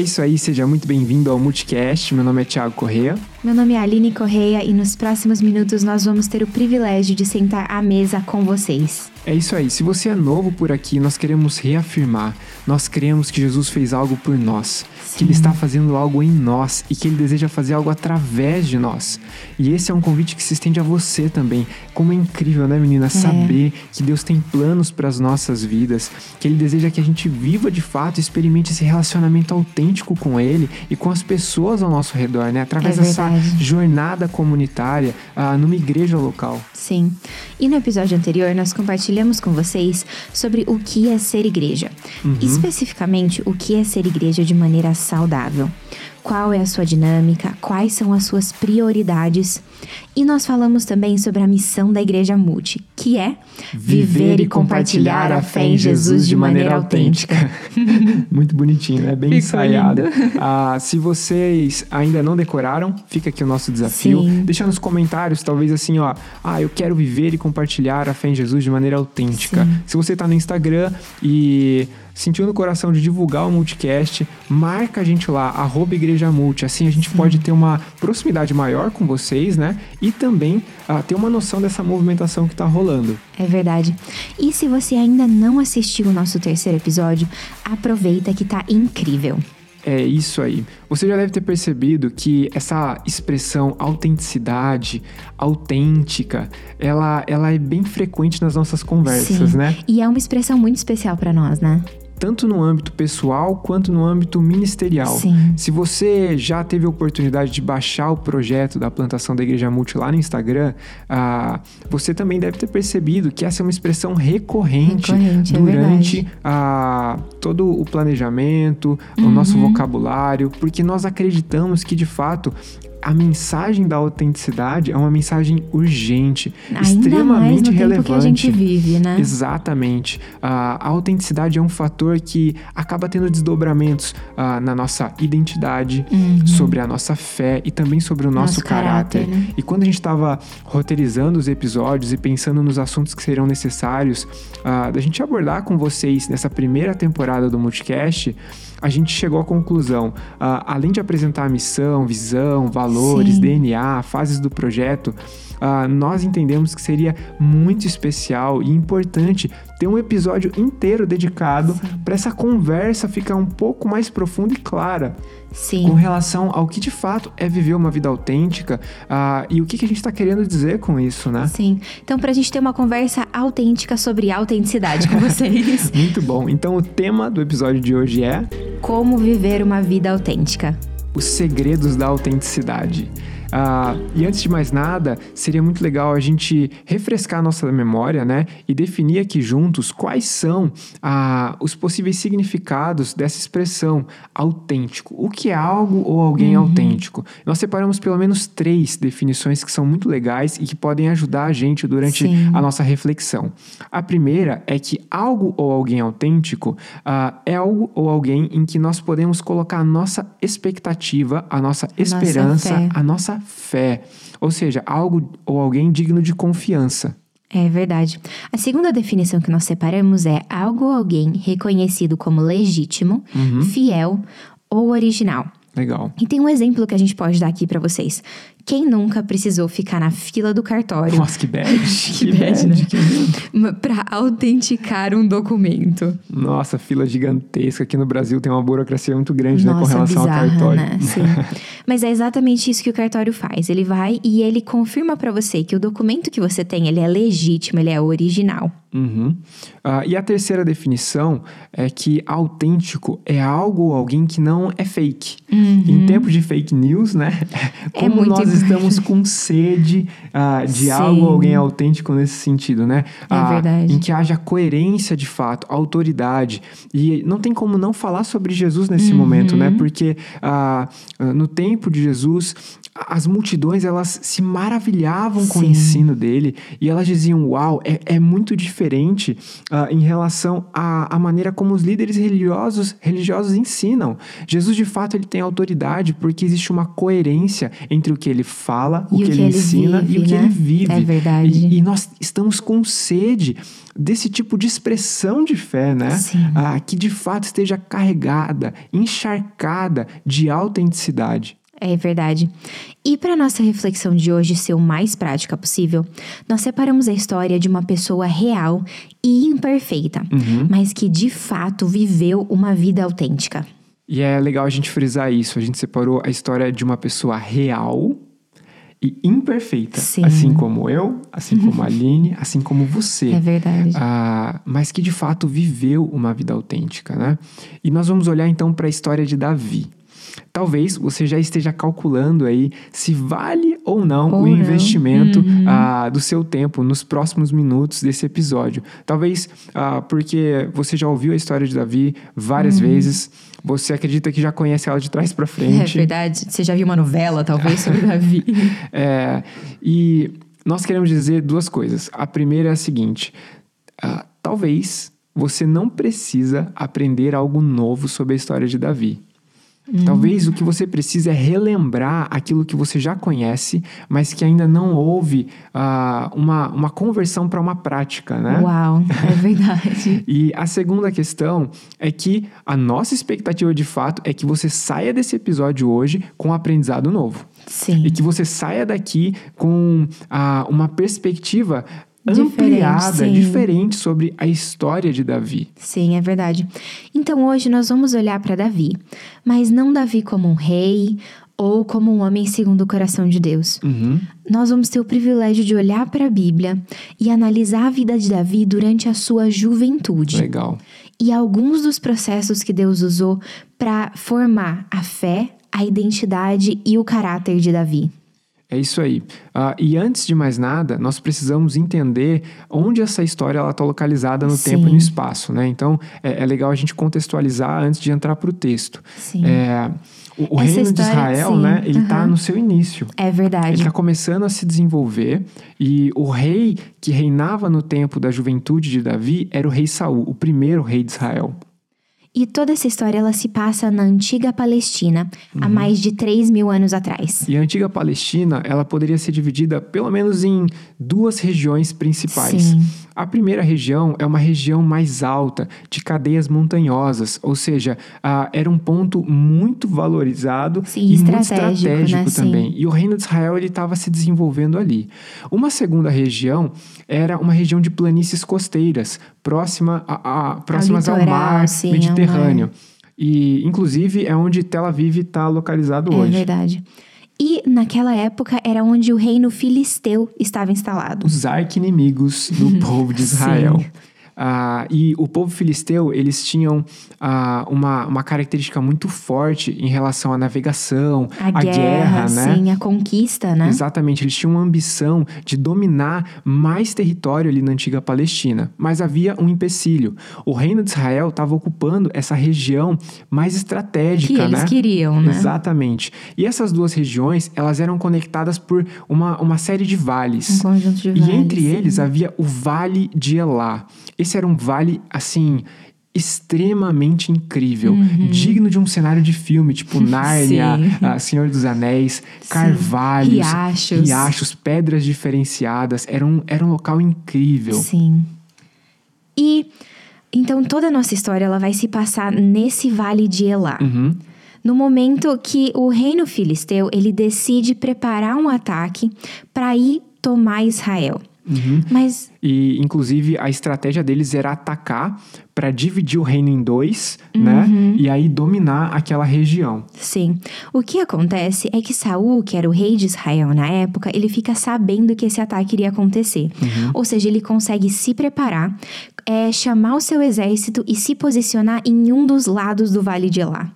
É isso aí, seja muito bem-vindo ao Multicast. Meu nome é Thiago Correia. Meu nome é Aline Correia e nos próximos minutos nós vamos ter o privilégio de sentar à mesa com vocês. É isso aí, se você é novo por aqui, nós queremos reafirmar, nós cremos que Jesus fez algo por nós, Sim. que Ele está fazendo algo em nós e que Ele deseja fazer algo através de nós. E esse é um convite que se estende a você também. Como é incrível, né, menina, é. saber que Deus tem planos para as nossas vidas, que Ele deseja que a gente viva de fato e experimente esse relacionamento autêntico com Ele e com as pessoas ao nosso redor, né? Através é dessa jornada comunitária uh, numa igreja local. Sim. E no episódio anterior nós compartilhamos com vocês sobre o que é ser igreja. Uhum. Especificamente, o que é ser igreja de maneira saudável qual é a sua dinâmica, quais são as suas prioridades. E nós falamos também sobre a missão da Igreja Multi, que é viver, e compartilhar a fé em Jesus de maneira autêntica. Muito bonitinho, né? Bem Fico ensaiado. Ah, se vocês ainda não decoraram, fica aqui o nosso desafio. Sim. Deixa nos comentários, talvez assim, ó. Ah, eu quero viver e compartilhar a fé em Jesus de maneira autêntica. Sim. Se você está no Instagram e sentiu no coração de divulgar o Multicast, marca a gente lá, arroba Igreja Multi. Assim a gente Sim. pode ter uma proximidade maior com vocês, né? E também uh, ter uma noção dessa movimentação que está rolando. É verdade. E se você ainda não assistiu o nosso terceiro episódio, aproveita que tá incrível. É isso aí. Você já deve ter percebido que essa expressão autenticidade, autêntica, ela, ela é bem frequente nas nossas conversas, Sim. né? E é uma expressão muito especial para nós, né? Tanto no âmbito pessoal quanto no âmbito ministerial. Sim. Se você já teve a oportunidade de baixar o projeto da plantação da Igreja Multi lá no Instagram, ah, você também deve ter percebido que essa é uma expressão recorrente, recorrente é durante é ah, todo o planejamento, uhum. o nosso vocabulário, porque nós acreditamos que de fato a mensagem da autenticidade é uma mensagem urgente, Ainda extremamente mais no relevante. Tempo que a gente vive, né? Exatamente. a autenticidade é um fator que acaba tendo desdobramentos uh, na nossa identidade, uhum. sobre a nossa fé e também sobre o nosso, nosso caráter. caráter né? E quando a gente estava roteirizando os episódios e pensando nos assuntos que serão necessários uh, da gente abordar com vocês nessa primeira temporada do Multicast, a gente chegou à conclusão, uh, além de apresentar a missão, visão, valores, Sim. DNA, fases do projeto, uh, nós entendemos que seria muito especial e importante ter um episódio inteiro dedicado para essa conversa ficar um pouco mais profunda e clara. Sim. Com relação ao que de fato é viver uma vida autêntica uh, e o que, que a gente está querendo dizer com isso, né? Sim. Então, para a gente ter uma conversa autêntica sobre autenticidade com vocês. Muito bom. Então, o tema do episódio de hoje é: Como viver uma vida autêntica. Os segredos da autenticidade. Ah, e antes de mais nada, seria muito legal a gente refrescar a nossa memória, né? E definir aqui juntos quais são ah, os possíveis significados dessa expressão autêntico. O que é algo ou alguém uhum. autêntico? Nós separamos pelo menos três definições que são muito legais e que podem ajudar a gente durante Sim. a nossa reflexão. A primeira é que algo ou alguém autêntico ah, é algo ou alguém em que nós podemos colocar a nossa expectativa, a nossa esperança, nossa a nossa fé, ou seja, algo ou alguém digno de confiança. É verdade. A segunda definição que nós separamos é algo ou alguém reconhecido como legítimo, uhum. fiel ou original. Legal. E tem um exemplo que a gente pode dar aqui para vocês. Quem nunca precisou ficar na fila do cartório? Nossa, que bad. que, que bad, né? Que... Pra autenticar um documento. Nossa, fila gigantesca. Aqui no Brasil tem uma burocracia muito grande Nossa, né, com relação bizarra, ao cartório. Né? Sim. Mas é exatamente isso que o cartório faz. Ele vai e ele confirma para você que o documento que você tem, ele é legítimo, ele é original. Uhum. Uh, e a terceira definição é que autêntico é algo ou alguém que não é fake. Uhum. Em tempos de fake news, né? É Como é nós estamos com sede uh, de Sim. algo ou alguém autêntico nesse sentido, né? É uh, verdade. Em que haja coerência de fato, autoridade. E não tem como não falar sobre Jesus nesse uhum. momento, né? Porque no tempo de Jesus, as multidões elas se maravilhavam com Sim. o ensino dele e elas diziam: Uau, é, é muito diferente diferente uh, em relação à, à, maneira como os líderes religiosos, religiosos ensinam. Jesus, de fato, ele tem autoridade porque existe uma coerência entre o que ele fala, o, que, que, ele, ensina vive, e o que né? ele vive. É verdade. E, e, nós estamos com sede desse tipo de expressão de fé, né? Ah, que de fato esteja carregada, encharcada de autenticidade. É verdade. E para nossa reflexão de hoje ser o mais prática possível, nós separamos a história de uma pessoa real e imperfeita, uhum. mas que de fato viveu uma vida autêntica. E é legal a gente frisar isso. A gente separou a história de uma pessoa real e imperfeita. Sim. Assim como eu, assim como a Aline, assim como você. É verdade. Ah, mas que de fato viveu uma vida autêntica, né? E nós vamos olhar então para a história de Davi. Talvez você já esteja calculando aí se vale ou não ou o não. investimento uhum. ah, do seu tempo nos próximos minutos desse episódio. Talvez ah, porque você já ouviu a história de Davi várias uhum. vezes, você acredita que já conhece ela de trás para frente. É verdade. Você já viu uma novela, talvez, sobre Davi. é, e nós queremos dizer duas coisas. A primeira é a seguinte: ah, talvez você não precisa aprender algo novo sobre a história de Davi. Hum. Talvez o que você precisa é relembrar aquilo que você já conhece, mas que ainda não houve uh, uma, uma conversão para uma prática, né? Uau, é verdade. e a segunda questão é que a nossa expectativa de fato é que você saia desse episódio hoje com um aprendizado novo. Sim. E que você saia daqui com uh, uma perspectiva ampliada, diferente, diferente sobre a história de Davi. Sim, é verdade. Então hoje nós vamos olhar para Davi, mas não Davi como um rei ou como um homem segundo o coração de Deus. Uhum. Nós vamos ter o privilégio de olhar para a Bíblia e analisar a vida de Davi durante a sua juventude. Legal. E alguns dos processos que Deus usou para formar a fé, a identidade e o caráter de Davi. É isso aí. Uh, e antes de mais nada, nós precisamos entender onde essa história está localizada no Sim. tempo e no espaço, né? Então, é, é, legal a gente contextualizar antes de entrar para o texto. Sim. É, o, o reino história, de Israel, sim. né? Ele está uhum. no seu início. É verdade. Ele está começando a se desenvolver e o rei que reinava no tempo da juventude de Davi era o rei Saul, o primeiro rei de Israel. E toda essa história ela se passa na antiga Palestina, uhum. há mais de 3 mil anos atrás. E a antiga Palestina, ela poderia ser dividida pelo menos em duas regiões principais. Sim. A primeira região é uma região mais alta, de cadeias montanhosas, ou seja, uh, era um ponto muito valorizado Sim, e estratégico, muito estratégico né? também. Sim. E o reino de Israel estava se desenvolvendo ali. Uma segunda região era uma região de planícies costeiras, próxima a, a próximas ao, litoral, ao mar sim, Mediterrâneo. Ao mar. E, inclusive, é onde Tel Aviv está localizado é hoje. É verdade. E naquela época era onde o reino filisteu estava instalado. Os arqui-inimigos do povo de Israel. Ah, e o povo filisteu, eles tinham ah, uma, uma característica muito forte em relação à navegação, a à guerra, guerra, né? Sim, a conquista, né? Exatamente, eles tinham uma ambição de dominar mais território ali na antiga Palestina. Mas havia um empecilho. O reino de Israel estava ocupando essa região mais estratégica, que eles né? queriam, né? Exatamente. E essas duas regiões, elas eram conectadas por uma, uma série de vales. Um conjunto de e vales. E entre sim. eles havia o Vale de Elá. Esse era um vale, assim, extremamente incrível, uhum. digno de um cenário de filme, tipo Nárnia, uh, Senhor dos Anéis, Sim. carvalhos, riachos. riachos, pedras diferenciadas, era um, era um local incrível. Sim. E então toda a nossa história ela vai se passar nesse vale de Elá. Uhum. No momento que o reino filisteu ele decide preparar um ataque para ir tomar Israel. Uhum. Mas e inclusive a estratégia deles era atacar para dividir o reino em dois, uhum. né? E aí dominar aquela região. Sim. O que acontece é que Saul, que era o rei de Israel na época, ele fica sabendo que esse ataque iria acontecer. Uhum. Ou seja, ele consegue se preparar, é, chamar o seu exército e se posicionar em um dos lados do Vale de Elá.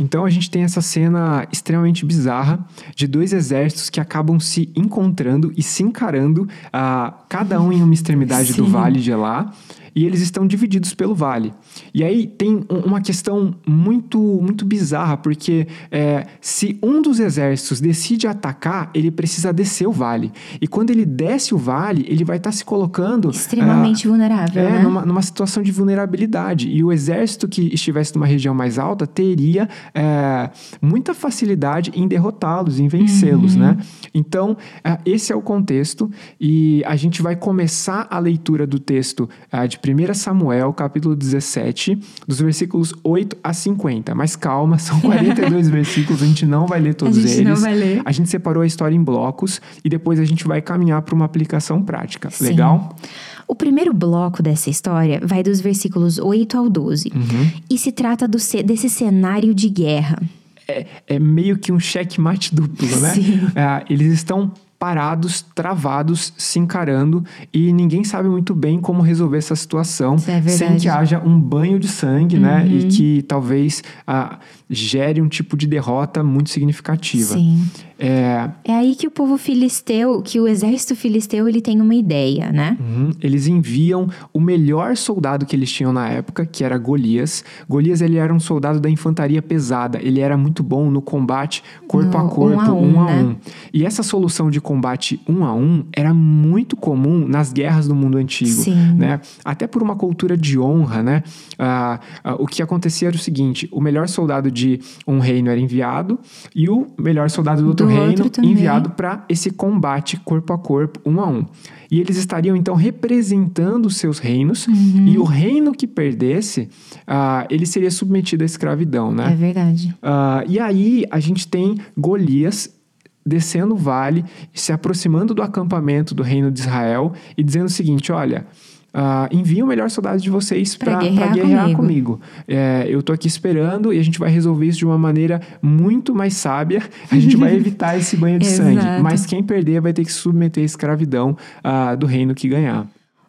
Então a gente tem essa cena extremamente bizarra de dois exércitos que acabam se encontrando e se encarando, uh, cada um em uma extremidade Sim. do Vale de Elá. E eles estão divididos pelo vale. E aí tem uma questão muito, muito bizarra, porque é, se um dos exércitos decide atacar, ele precisa descer o vale. E quando ele desce o vale, ele vai estar tá se colocando. Extremamente ah, vulnerável. É, né? numa, numa situação de vulnerabilidade. E o exército que estivesse numa região mais alta teria é, muita facilidade em derrotá-los, em vencê-los, uhum. né? Então, é, esse é o contexto. E a gente vai começar a leitura do texto é, de 1 Samuel, capítulo 17, dos versículos 8 a 50. Mas calma, são 42 versículos, a gente não vai ler todos a gente eles. Não vai ler. A gente separou a história em blocos e depois a gente vai caminhar para uma aplicação prática. Sim. Legal? O primeiro bloco dessa história vai dos versículos 8 ao 12 uhum. e se trata do, desse cenário de guerra. É, é meio que um checkmate duplo, né? Sim. É, eles estão parados, travados, se encarando e ninguém sabe muito bem como resolver essa situação é sem que haja um banho de sangue, uhum. né? E uhum. que talvez ah, gere um tipo de derrota muito significativa. Sim. É... é aí que o povo filisteu, que o exército filisteu, ele tem uma ideia, né? Uhum. Eles enviam o melhor soldado que eles tinham na época, que era Golias. Golias, ele era um soldado da infantaria pesada. Ele era muito bom no combate corpo no, a corpo, um a um, um, a né? um. E essa solução de combate um a um era muito comum nas guerras do mundo antigo, Sim. né? Até por uma cultura de honra, né? Ah, ah, o que acontecia era o seguinte, o melhor soldado de um reino era enviado e o melhor soldado do outro reino enviado para esse combate corpo a corpo, um a um. E eles estariam então representando os seus reinos, uhum. e o reino que perdesse, uh, ele seria submetido à escravidão, né? É verdade. Uh, e aí a gente tem Golias descendo o vale, se aproximando do acampamento do reino de Israel e dizendo o seguinte: olha. Uh, enviem o melhor soldado de vocês para guerrear, guerrear, comigo. comigo. É, eu tô aqui esperando e a gente vai resolver isso de uma maneira muito mais sábia. A gente vai evitar esse banho de sangue. Mas quem perder vai ter que se submeter à escravidão uh, do reino que ganhar.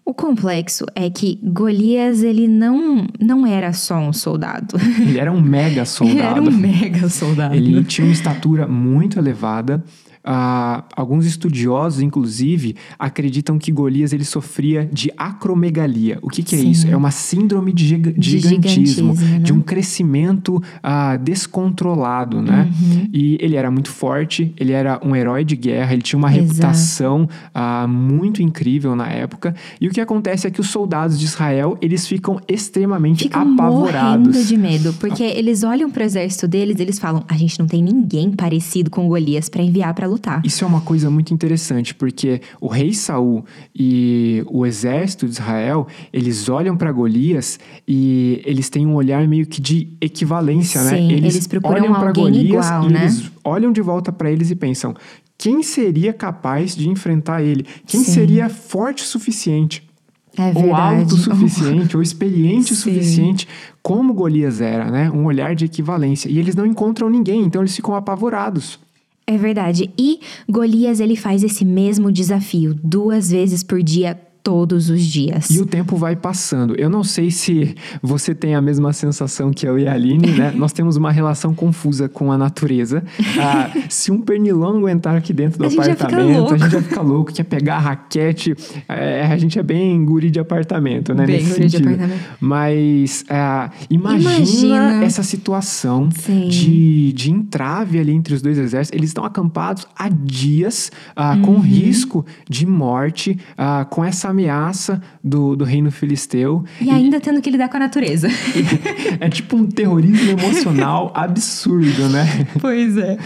O complexo é que Golias, ele não, não era só um soldado. Ele era um mega soldado. ele era um mega soldado. Ele tinha uma estatura muito elevada. Ah, alguns estudiosos, inclusive, acreditam que Golias ele sofria de acromegalia. O que, que é isso? É uma síndrome de, gig de gigantismo, né? de um crescimento ah, descontrolado, né? Uhum. E ele era muito forte, ele era um herói de guerra, ele tinha uma Exato. reputação ah, muito incrível na época. E o que acontece é que os soldados de Israel eles ficam extremamente ficam apavorados. De medo, porque eles olham para o exército deles, eles falam: a gente não tem ninguém parecido com Golias para enviar para lutar. Isso é uma coisa muito interessante, porque o rei Saul e o exército de Israel, eles olham para Golias e eles têm um olhar meio que de equivalência, né? Sim, né? Eles, eles procuram olham para Golias igual, e né? eles olham de volta para eles e pensam: quem seria capaz de enfrentar ele? Quem Sim. seria forte o suficiente? É ou alto o suficiente, ou experiente o suficiente, como Golias era, né? Um olhar de equivalência. E eles não encontram ninguém, então eles ficam apavorados. É verdade. E Golias ele faz esse mesmo desafio duas vezes por dia todos os dias. E o tempo vai passando. Eu não sei se você tem a mesma sensação que eu e a Aline, né? Nós temos uma relação confusa com a natureza. Ah, se um pernilongo entrar aqui dentro do a apartamento, a gente vai ficar louco, quer pegar a raquete. É, a gente é bem guri de apartamento, né? Bem Nesse guri sentido. de apartamento. Mas ah, imagina, imagina, essa situação de, de entrave ali entre os dois exércitos. Eles estão acampados há dias ah, uhum. com risco de morte, ah, com essa ameaça do, do reino filisteu. E, e ainda tendo que lidar com a natureza. é tipo um terrorismo emocional absurdo, né? Pois é.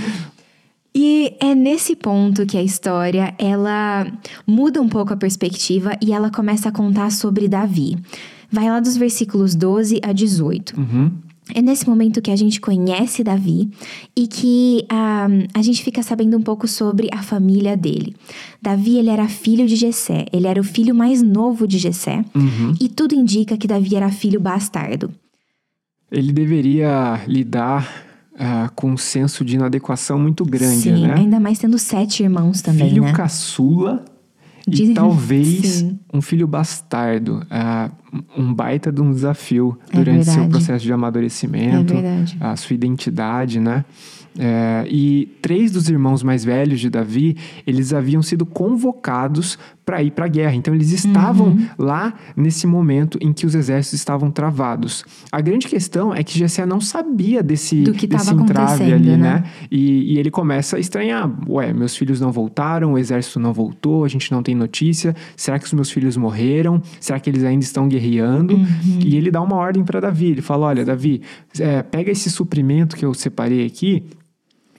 E é nesse ponto que a história ela muda um pouco a perspectiva e ela começa a contar sobre Davi. Vai lá dos versículos 12 a 18. Uhum. É nesse momento que a gente conhece Davi e que ah, a gente fica sabendo um pouco sobre a família dele. Davi ele era filho de Jessé, ele era o filho mais novo de Jessé uhum. e tudo indica que Davi era filho bastardo. Ele deveria lidar uh, com um senso de inadequação muito grande, Sim, né? ainda mais tendo sete irmãos também, filho né? caçula de... e talvez Sim. um filho bastardo. Uh, um baita de um desafio É durante seu verdade. processo de amadurecimento, É a sua identidade, né? É, e três dos irmãos mais velhos de Davi, eles haviam sido convocados para ir para a guerra. Então eles estavam Uhum. lá nesse momento em que os exércitos estavam travados. A grande questão é que Jessé não sabia desse, Do que desse entrave ali, né? né? E, e ele começa a estranhar. Ué, meus filhos não voltaram, o exército não voltou, a gente não tem notícia. Será que os meus filhos morreram? Será que eles ainda estão guerreando? Uhum. E ele dá uma ordem para Davi. Ele fala: Olha, Davi, é, pega esse suprimento que eu separei aqui.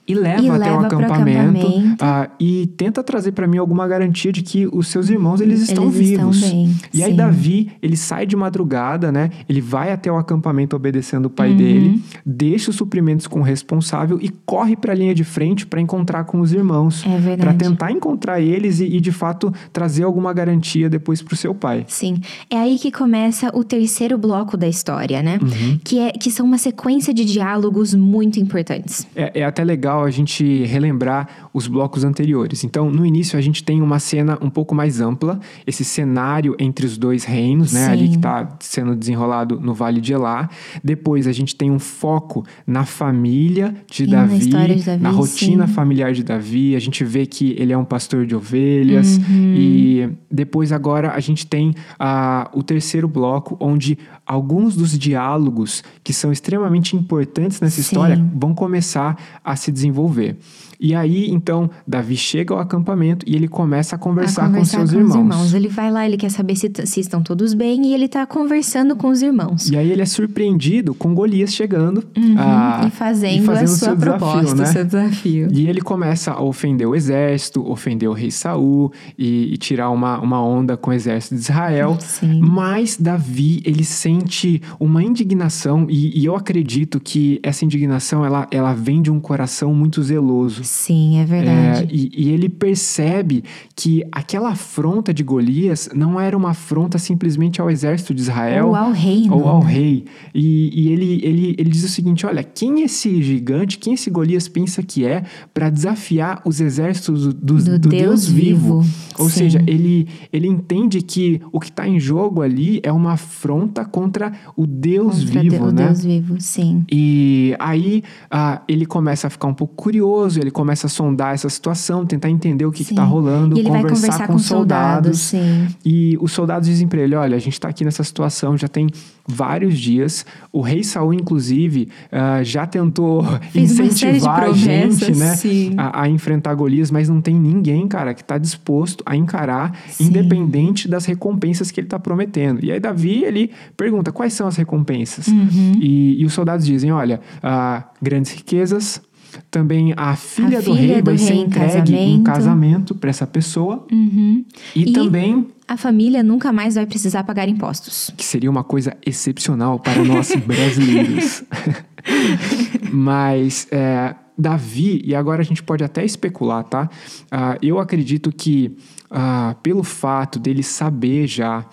E leva E até o leva acampamento, acampamento. ah, e tenta trazer para mim alguma garantia de que os seus irmãos eles estão Eles estão vivos. bem, e aí sim. Davi ele sai de madrugada, né? Ele vai até o acampamento obedecendo o pai Uhum. dele, deixa os suprimentos com o responsável e corre para a linha de frente para encontrar com os irmãos, É verdade. para tentar encontrar eles e, e, de fato trazer alguma garantia depois para o seu pai. Sim. É aí que começa o terceiro bloco da história, né? Uhum. Que, é, que são uma sequência de diálogos muito importantes. É, é até legal a gente relembrar os blocos anteriores. Então, no início, a gente tem uma cena um pouco mais ampla, esse cenário entre os dois reinos, né? Sim. Ali que está sendo desenrolado no Vale de Elá. Depois, a gente tem um foco na família de na Davi, história de Davi, na rotina sim. familiar de Davi. A gente vê que ele é um pastor de ovelhas. Uhum. E depois, agora, a gente tem ah, o terceiro bloco, onde alguns dos diálogos que são extremamente importantes nessa Sim. história vão começar a se desenvolver desenvolver. E aí, então, Davi chega ao acampamento e ele começa a conversar, a conversar com seus com irmãos. os irmãos. Ele vai lá, ele quer saber se, se estão todos bem e ele tá conversando com os irmãos. E aí ele é surpreendido com Golias chegando Uhum, ah, e fazendo, fazendo a sua seu desafio, proposta, né? o seu desafio. E ele começa a ofender o exército, ofender o rei Saul e, e tirar uma, uma onda com o exército de Israel. Sim. Mas Davi, ele sente uma indignação e, e eu acredito que essa indignação, ela, ela vem de um coração muito zeloso. Sim, é É, verdade. e, e ele percebe que aquela afronta de Golias não era uma afronta simplesmente ao exército de Israel Ou ao reino. ou ao rei. E, e ele, ele, ele diz o seguinte: olha, quem esse gigante, quem esse Golias pensa que é para desafiar os exércitos do, do- Do do Deus Deus vivo? vivo. Ou Sim. seja, ele, ele entende que o que está em jogo ali é uma afronta contra o Deus Contra vivo, o né? Deus vivo, sim. E aí ah, ele começa a ficar um pouco curioso, ele começa a sondar essa situação, tentar entender o que está rolando, E ele vai conversar com com soldados, soldados. E os soldados dizem para ele: olha, a gente está aqui nessa situação já tem vários dias. O rei Saul, inclusive, ah, já tentou Fez incentivar a gente, né, a, a enfrentar Golias, mas não tem ninguém, cara, que está disposto a encarar, Sim. independente das recompensas que ele está prometendo. E aí Davi ele pergunta quais são as recompensas. Uhum. E, e os soldados dizem: olha, ah, grandes riquezas. Também a filha, A do filha rei do vai ser rei em entregue em casamento. casamento para essa pessoa. Uhum. E, E- também A família nunca mais vai precisar pagar impostos. que seria uma coisa excepcional para nós brasileiros. Mas é, Davi, e agora a gente pode até especular, tá? Ah, eu acredito que ah, pelo fato dele saber já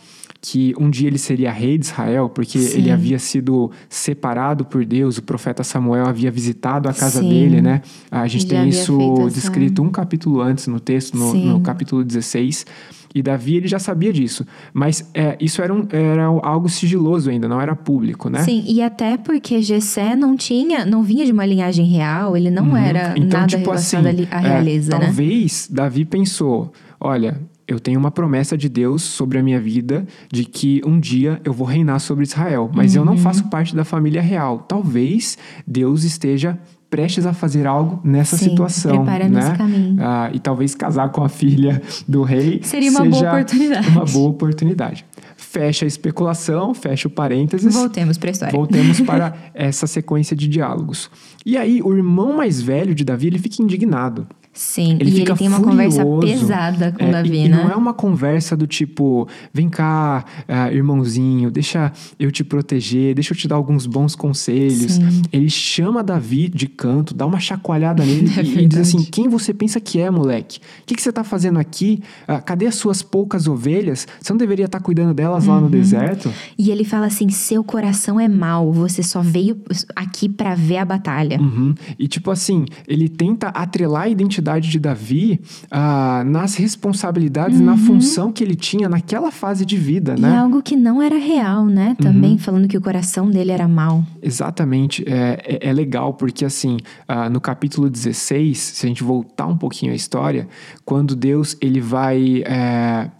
que um dia ele seria rei de Israel, porque Sim. ele havia sido separado por Deus, o profeta Samuel havia visitado a casa Sim. dele, né? A gente Já tem isso feito essa- descrito um capítulo antes no texto, no, no capítulo 16. E Davi, ele já sabia disso. Mas é, isso era, um- era algo sigiloso ainda, não era público, né? Sim, e até porque Gessé não tinha, não vinha de uma linhagem real, ele não Uhum. era Então, nada tipo assim, relacionado ali à é, realeza, né? talvez Davi pensou, olha, eu tenho uma promessa de Deus sobre a minha vida de que um dia eu vou reinar sobre Israel, mas eu Uhum. não faço parte da família real. Talvez Deus esteja prestes a fazer algo nessa Sim, situação, preparando né? esse caminho. Ah, e talvez casar com a filha do rei Seria uma boa oportunidade. Uma boa oportunidade. Fecha a especulação, fecha o parênteses. Voltemos pra história. Voltemos para essa sequência de diálogos. E aí, o irmão mais velho de Davi, ele fica indignado. Sim, Ele e fica ele tem uma conversa furioso. pesada com É, Davi, e, e né? não é uma conversa do tipo, vem cá, ah, irmãozinho, deixa eu te proteger, deixa eu te dar alguns bons conselhos. Sim. Ele chama Davi de canto, dá uma chacoalhada nele É e- e, diz assim: quem você pensa que é, moleque? O que, que você tá fazendo aqui? Ah, cadê as suas poucas ovelhas? Você não deveria estar cuidando delas Uhum. lá no deserto? E ele fala assim: seu coração é mau, você só veio aqui pra ver a batalha. Uhum. E tipo assim, ele tenta atrelar a identidade identidade de Davi ah, nas responsabilidades, na função que ele tinha naquela fase de vida, E né? algo que não era real, né? Também falando que o coração dele era mau. Exatamente, é, é, é legal porque assim, ah, no capítulo 16, se a gente voltar um pouquinho à história, quando Deus ele vai é,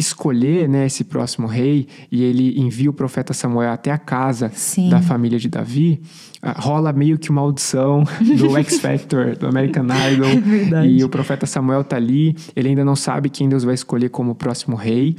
escolher né, esse próximo rei e ele envia o profeta Samuel até a casa Sim. da família de Davi, ah, rola meio que uma audição do X Factor, do American Idol, É e o profeta Samuel tá ali, ele ainda não sabe quem Deus vai escolher como próximo rei.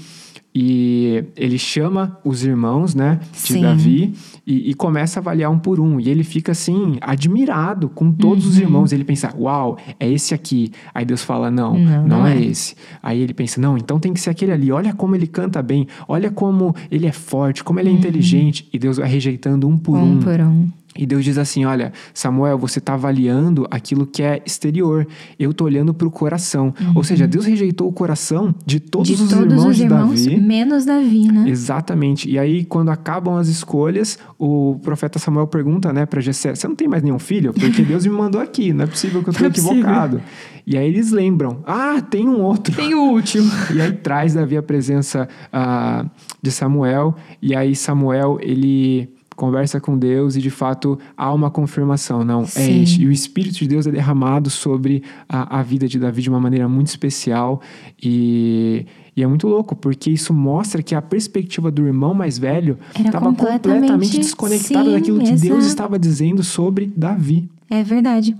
E ele chama os irmãos, né, de Sim. Davi e, e começa a avaliar um por um. E ele fica assim, admirado com todos os irmãos. Ele pensa, uau, é esse aqui. Aí Deus fala, não, Não, não, é. é. esse. Aí ele pensa, não, então tem que ser aquele ali. Olha como ele canta bem, olha como ele é forte, como ele é inteligente. E Deus vai rejeitando um por Um um. por um. E Deus diz assim: Olha, Samuel, você está avaliando aquilo que é exterior. Eu estou olhando para o coração. Ou seja, Deus rejeitou o coração de todos Uhum. de os todos irmãos os de irmãos, Davi. menos Davi, né? Exatamente. E aí, quando acabam as escolhas, o profeta Samuel pergunta, né, para Jessé: Você não tem mais nenhum filho? Porque Deus me mandou aqui. Não é possível que eu estou é possível. equivocado. E aí eles lembram: Ah, tem um outro. Tem o último. E aí traz Davi a presença ah, de Samuel. E aí Samuel, ele conversa com Deus e de fato há uma confirmação. Não, é Sim. este. E o Espírito de Deus é derramado sobre a, a vida de Davi de uma maneira muito especial. E, e é muito louco, porque isso mostra que a perspectiva do irmão mais velho estava completamente- completamente desconectada sim, daquilo que Deus exato. estava dizendo sobre Davi. É verdade.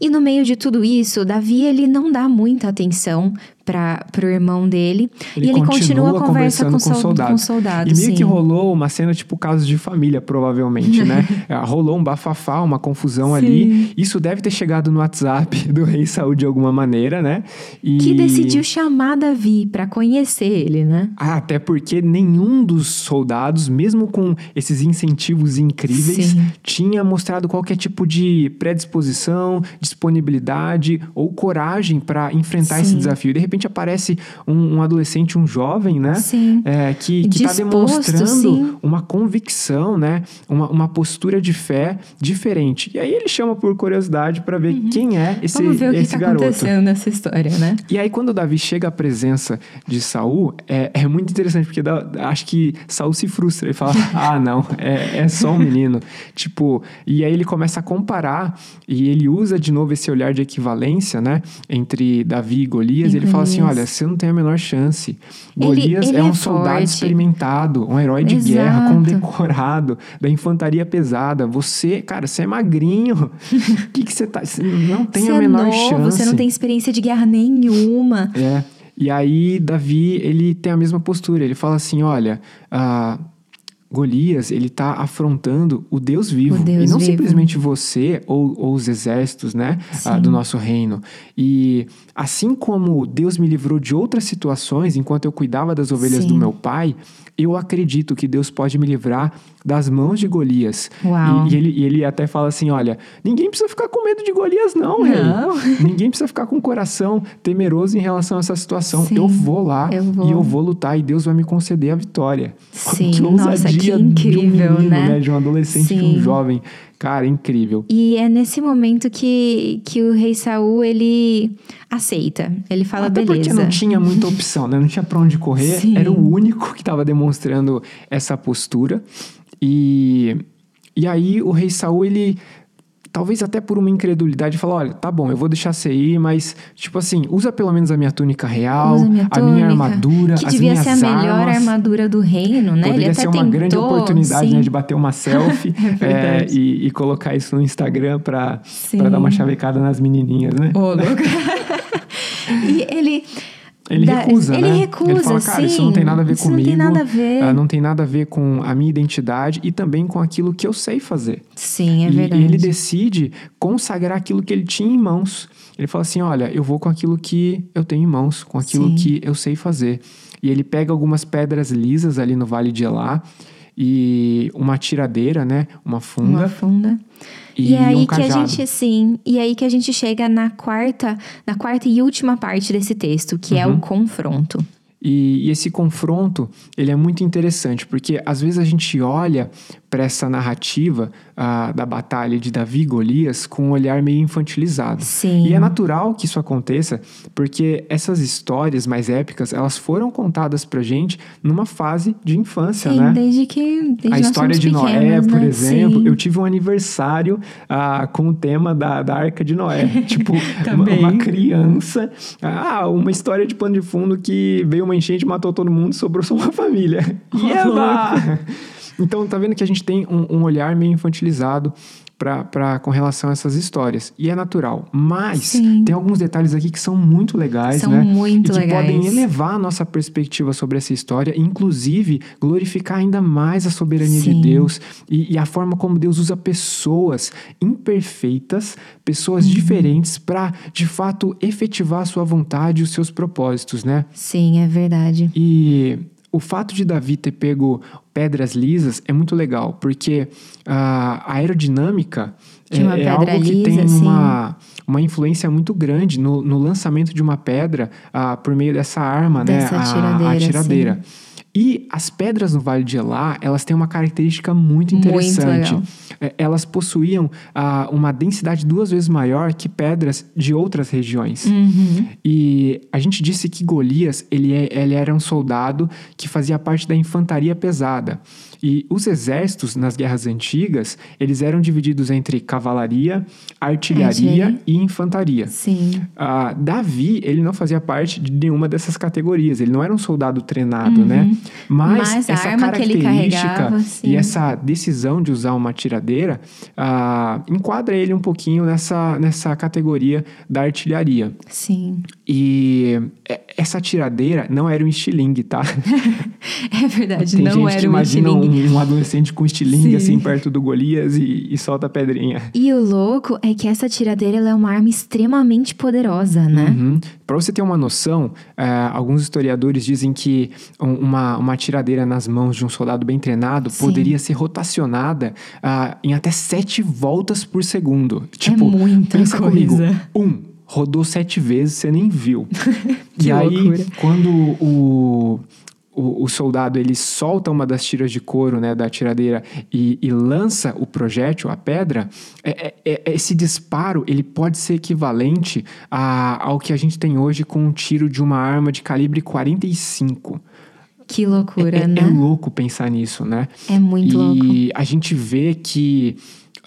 E no meio de tudo isso, Davi ele não dá muita atenção para pro irmão dele Ele e ele continua, a conversa conversando com, com sol- soldados. com soldados. E meio sim. que rolou uma cena tipo caso de família, provavelmente, né? É, rolou um bafafá, uma confusão Sim. ali. Isso deve ter chegado no WhatsApp do rei Saúl de alguma maneira, né? E... Que decidiu chamar Davi para conhecer ele, né? Ah, até porque nenhum dos soldados, mesmo com esses incentivos incríveis, Sim. tinha mostrado qualquer tipo de predisposição, disponibilidade ou coragem para enfrentar esse desafio. De repente aparece um, um adolescente, um jovem, né? Sim. É, que está demonstrando sim. uma convicção, né? Uma, uma postura de fé diferente. E aí ele chama por curiosidade para ver quem é esse, Uhum. Vamos ver o que esse tá garoto. acontecendo nessa história, né? E aí, quando Davi chega à presença de Saul, é, é muito interessante, porque dá- acho que Saul se frustra e fala: Ah, não, é, é só um menino. tipo, e aí ele começa a comparar, e ele usa de novo esse olhar de equivalência, né? Entre Davi e Golias. E ele fala assim. Olha, você não tem a menor chance. Ele- Golias ele é um é soldado experimentado, um herói de Exato. guerra, condecorado, da infantaria pesada. Você, cara, você é magrinho. O que, que você tá. Você não tem você a é menor novo, chance. você não tem experiência de guerra nenhuma. É. E aí, Davi, ele tem a mesma postura. Ele fala assim: olha, ah, Golias, ele tá afrontando o Deus vivo. O Deus e não vivo. simplesmente você ou, ou os exércitos, né? ah, do nosso reino. E assim como Deus me livrou de outras situações enquanto eu cuidava das ovelhas Sim. do meu pai, eu acredito que Deus pode me livrar das mãos de Golias. Uau. E, e ele, e ele até fala assim: olha, ninguém precisa ficar com medo de Golias, não, rei. Não. Ninguém precisa ficar com o coração temeroso em relação a essa situação. Sim, eu vou lá eu vou. e eu vou lutar e Deus vai me conceder a vitória. Sim, que nossa, ousadia que de um incrível, menino, né? De um adolescente, de Sim. um jovem. Cara, incrível. E é nesse momento que, que o rei Saul, ele aceita. Ele fala, Até beleza. porque não tinha muita opção, né? Não tinha pra onde correr. Sim. Era o único que estava demonstrando essa postura. E, e aí o rei Saul, ele talvez até por uma incredulidade, fala: olha, tá bom, eu vou deixar você ir, mas, tipo assim, usa pelo menos a minha túnica real, minha a minha túnica, armadura, Que as devia minhas ser a melhor armas. armadura do reino, né? Poderia ele ser uma tentou, grande oportunidade sim. né, de bater uma selfie É é, e, e colocar isso no Instagram pra, Sim. pra dar uma chavecada nas menininhas, né? Ô, louco. e ele... Ele dá- recusa, ele né? recusa, ele fala, cara, isso sim. não tem nada a ver Isso não comigo. tem nada a ver. ah, não tem nada a ver com a minha identidade e também com aquilo que eu sei fazer. Sim, é e, verdade. e ele decide consagrar aquilo que ele tinha em mãos. Ele fala assim: olha, eu vou com aquilo que eu tenho em mãos, com aquilo Sim. que eu sei fazer. E ele pega algumas pedras lisas ali no Vale de Elá e uma tiradeira, né? Uma funda. Uma funda. E, E, aí um que a gente, sim, e aí que a gente chega na quarta, na quarta e última parte desse texto, que Uhum. é o confronto. E, e esse confronto, ele é muito interessante, porque às vezes a gente olha para essa narrativa da batalha de Davi e Golias com um olhar meio infantilizado. Sim. E é natural que isso aconteça, porque essas histórias mais épicas, elas foram contadas pra gente numa fase de infância, Sim, né? desde que desde A história de Noé, pequenos, por né? exemplo, Sim. eu tive um aniversário ah, com o tema da, da Arca de Noé. tipo, uma, uma criança. Ah, uma história de pano de fundo que veio uma enchente, matou todo mundo, sobrou só uma família. E eba! Então, tá vendo que a gente tem um, um olhar meio infantilizado pra, pra, com relação a essas histórias. E é natural. Mas Sim. tem alguns detalhes aqui que são muito legais, São né? muito e que legais. podem elevar a nossa perspectiva sobre essa história, inclusive glorificar ainda mais a soberania Sim. de Deus e, e a forma como Deus usa pessoas imperfeitas, pessoas Uhum. diferentes, para de fato efetivar a sua vontade e os seus propósitos, né? Sim, é verdade. E o fato de Davi ter pego pedras lisas é muito legal, porque a aerodinâmica é, é algo que lisa, tem sim. uma, uma influência muito grande no, no lançamento de uma pedra ah, por meio dessa arma, Dessa né? A- tiradeira, a tiradeira. E as pedras no Vale de Elá, elas têm uma característica muito Muito interessante. legal. É, Elas possuíam ah, uma densidade duas vezes maior que pedras de outras regiões. Uhum. E a gente disse que Golias, ele, é- ele era um soldado que fazia parte da infantaria pesada. E os exércitos nas guerras antigas, eles eram divididos entre cavalaria, artilharia e infantaria. Sim. Ah, Davi, ele não fazia parte de nenhuma dessas categorias. Ele não era um soldado treinado, né? Mas, Uhum. Mas a essa característica e essa decisão de usar uma tiradeira ah, enquadra ele um pouquinho nessa, nessa categoria da artilharia. Sim. E é, essa tiradeira não era um estilingue, tá? É verdade, Tem não gente era que um imagina estilingue. um, um adolescente com estilingue Sim. assim perto do Golias e, e solta a pedrinha. E o louco é que essa tiradeira é uma arma extremamente poderosa, né? Uhum. Para você ter uma noção, é, alguns historiadores dizem que um- uma, uma tiradeira nas mãos de um soldado bem treinado Sim. poderia ser rotacionada ah, em até sete voltas por segundo. Tipo, É muita pensa comigo. Um, rodou sete vezes, você nem viu. Que e aí, loucura. quando o, o, o soldado ele solta uma das tiras de couro né, da tiradeira e, e lança o projétil, a pedra, é- é- é- esse disparo ele pode ser equivalente a- ao que a gente tem hoje com um tiro de uma arma de calibre 45. Que loucura, É, é né? louco pensar nisso, né? É muito e louco. a gente vê que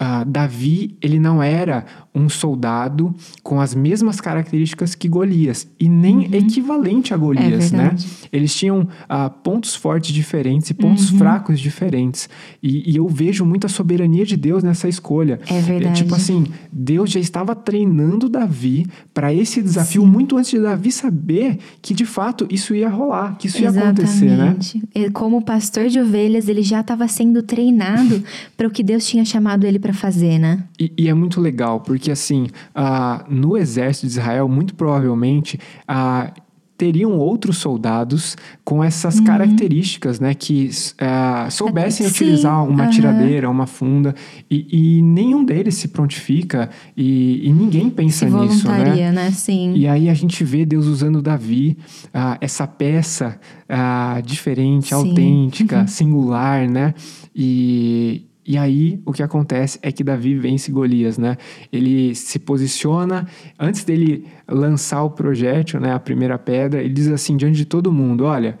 ah, Davi, ele não era um soldado com as mesmas características que Golias e nem equivalente a Golias, né? Uhum. É verdade. Eles tinham ah, pontos fortes diferentes e pontos Uhum. fracos diferentes. E, e eu vejo muita soberania de Deus nessa escolha. É verdade. tipo assim, Deus já estava treinando Davi para esse desafio muito antes de Davi saber que de fato isso ia rolar, que isso ia acontecer, né? Exatamente. Como pastor de ovelhas, ele já estava sendo treinado para o que Deus tinha chamado ele para fazer, né? E, e é muito legal, porque assim, ah, no exército de Israel, muito provavelmente, ah, teriam outros soldados com essas características, né? Que ah, soubessem Sim, utilizar uma aham. tiradeira, uma funda, e, e nenhum deles se prontifica e, e ninguém pensa Se nisso, né? né? Sim. E aí a gente vê Deus usando Davi, ah, essa peça ah, diferente, Sim. Uhum. autêntica, singular, né? E, e aí o que acontece é que Davi vence Golias, né? Ele se posiciona, antes dele lançar o projétil, né, a primeira pedra, ele diz assim diante de todo mundo, olha...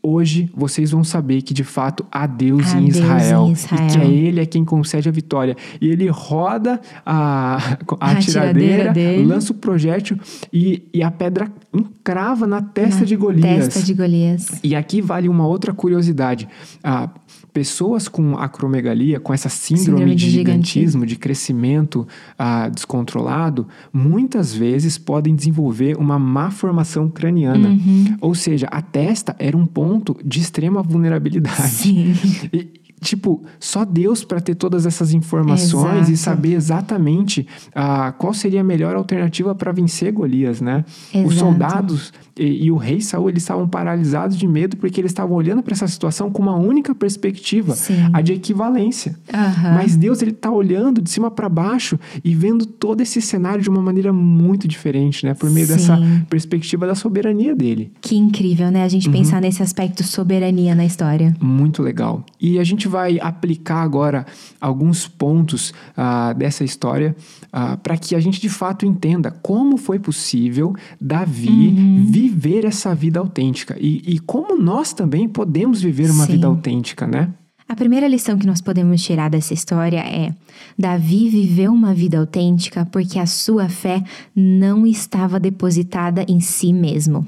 Hoje vocês vão saber que de fato há Deus, Há em, Deus em Israel, Israel. e que é Ele é quem concede a vitória. E ele roda a, a, A tiradeira tiradeira, lança o projétil e, e a pedra encrava na testa Na de Golias. Testa de Golias. E aqui vale uma outra curiosidade. Ah, pessoas com acromegalia, com essa síndrome, Síndrome de de gigantismo, de crescimento ah, descontrolado, muitas vezes podem desenvolver uma má formação craniana. Uhum. Ou seja, a testa era um ponto de extrema vulnerabilidade. Sim. E, tipo, só Deus para ter todas essas informações Exato. e saber exatamente ah, qual seria a melhor alternativa para vencer Golias, né? Os Exato. soldados e, e o rei Saul eles estavam paralisados de medo porque eles estavam olhando para essa situação com uma única perspectiva, Sim. a de equivalência. Aham. Mas Deus ele tá olhando de cima para baixo e vendo todo esse cenário de uma maneira muito diferente, né? Por meio Sim. dessa perspectiva da soberania dele. Que incrível, né? A Uhum. gente pensar nesse aspecto soberania na história. Muito legal. E a gente gente vai aplicar agora alguns pontos uh, dessa história uh, para que a gente de fato entenda como foi possível Davi uhum. viver essa vida autêntica e, e, como nós também podemos viver uma Sim. vida autêntica, né? A primeira lição que nós podemos tirar dessa história é: Davi viveu uma vida autêntica porque a sua fé não estava depositada em si mesmo.